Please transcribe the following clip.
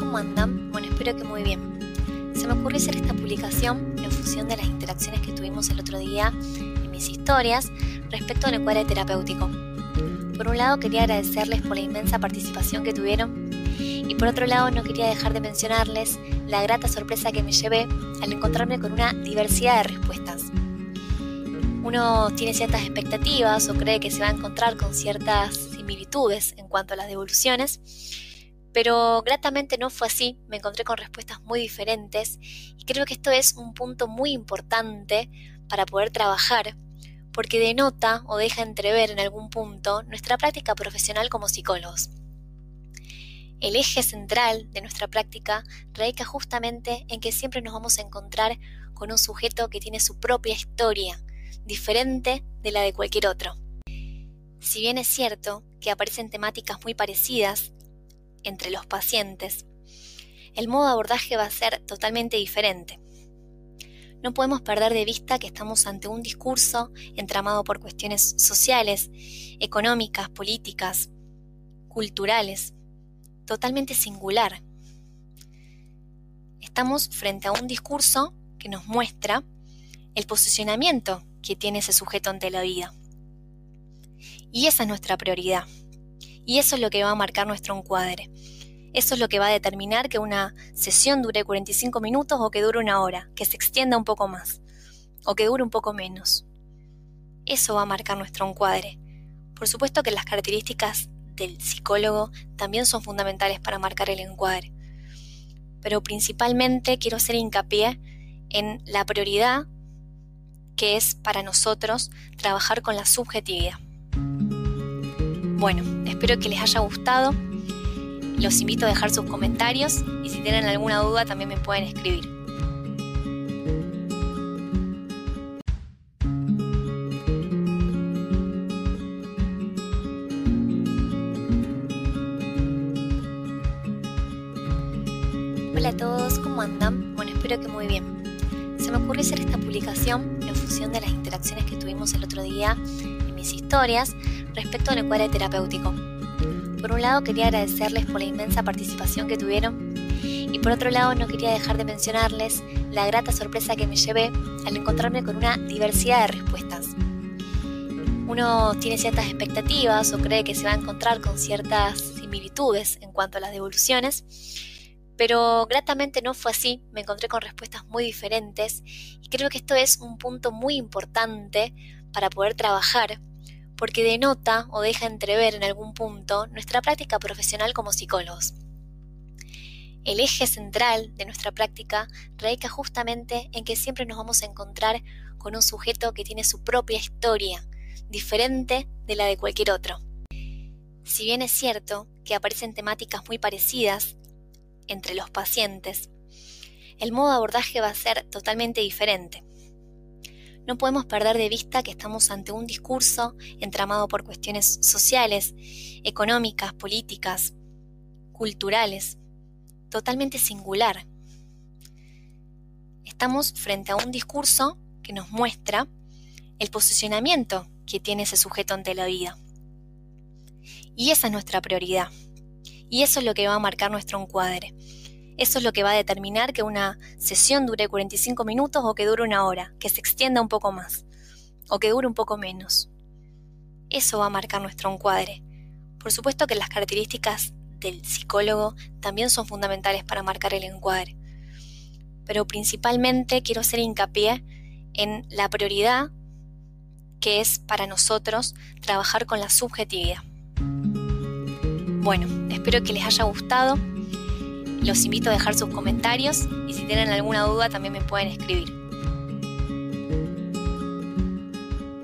¿cómo andan? Bueno, espero que muy bien. Se me ocurrió hacer esta publicación en función de las interacciones que tuvimos el otro día en mis historias respecto al encuadre terapéutico. Por un lado quería agradecerles por la inmensa participación que tuvieron y por otro lado no quería dejar de mencionarles la grata sorpresa que me llevé al encontrarme con una diversidad de respuestas. Uno tiene ciertas expectativas o cree que se va a encontrar con ciertas similitudes en cuanto a las devoluciones, pero gratamente no fue así, me encontré con respuestas muy diferentes y creo que esto es un punto muy importante para poder trabajar, porque denota o deja entrever en algún punto nuestra práctica profesional como psicólogos. El eje central de nuestra práctica radica justamente en que siempre nos vamos a encontrar con un sujeto que tiene su propia historia, diferente de la de cualquier otro. Si bien es cierto que aparecen temáticas muy parecidas entre los pacientes, el modo de abordaje va a ser totalmente diferente. No podemos perder de vista que estamos ante un discurso entramado por cuestiones sociales, económicas, políticas, culturales, totalmente singular. Estamos frente a un discurso que nos muestra el posicionamiento que tiene ese sujeto ante la vida. Y esa es nuestra prioridad. Y eso es lo que va a marcar nuestro encuadre. Eso es lo que va a determinar que una sesión dure 45 minutos o que dure una hora, que se extienda un poco más, o que dure un poco menos. Eso va a marcar nuestro encuadre. Por supuesto que las características del psicólogo también son fundamentales para marcar el encuadre. Pero principalmente quiero hacer hincapié en la prioridad que es para nosotros trabajar con la subjetividad. Bueno, espero que les haya gustado. Los invito a dejar sus comentarios y si tienen alguna duda también me pueden escribir. Hola a todos, ¿cómo andan? Bueno, espero que muy bien. Se me ocurrió hacer esta publicación en función de las interacciones que tuvimos el otro día mis historias respecto al encuadre terapéutico. Por un lado quería agradecerles por la inmensa participación que tuvieron y por otro lado no quería dejar de mencionarles la grata sorpresa que me llevé al encontrarme con una diversidad de respuestas. Uno tiene ciertas expectativas o cree que se va a encontrar con ciertas similitudes en cuanto a las devoluciones, pero gratamente no fue así, me encontré con respuestas muy diferentes y creo que esto es un punto muy importante para poder trabajar porque denota o deja entrever en algún punto nuestra práctica profesional como psicólogos. El eje central de nuestra práctica radica justamente en que siempre nos vamos a encontrar con un sujeto que tiene su propia historia, diferente de la de cualquier otro. Si bien es cierto que aparecen temáticas muy parecidas entre los pacientes, el modo de abordaje va a ser totalmente diferente. No podemos perder de vista que estamos ante un discurso entramado por cuestiones sociales, económicas, políticas, culturales, totalmente singular. Estamos frente a un discurso que nos muestra el posicionamiento que tiene ese sujeto ante la vida. Y esa es nuestra prioridad. Y eso es lo que va a marcar nuestro encuadre. Eso es lo que va a determinar que una sesión dure 45 minutos o que dure una hora, que se extienda un poco más, o que dure un poco menos. Eso va a marcar nuestro encuadre. Por supuesto que las características del psicólogo también son fundamentales para marcar el encuadre. Pero principalmente quiero hacer hincapié en la prioridad que es para nosotros trabajar con la subjetividad. Bueno, espero que les haya gustado los invito a dejar sus comentarios y si tienen alguna duda también me pueden escribir.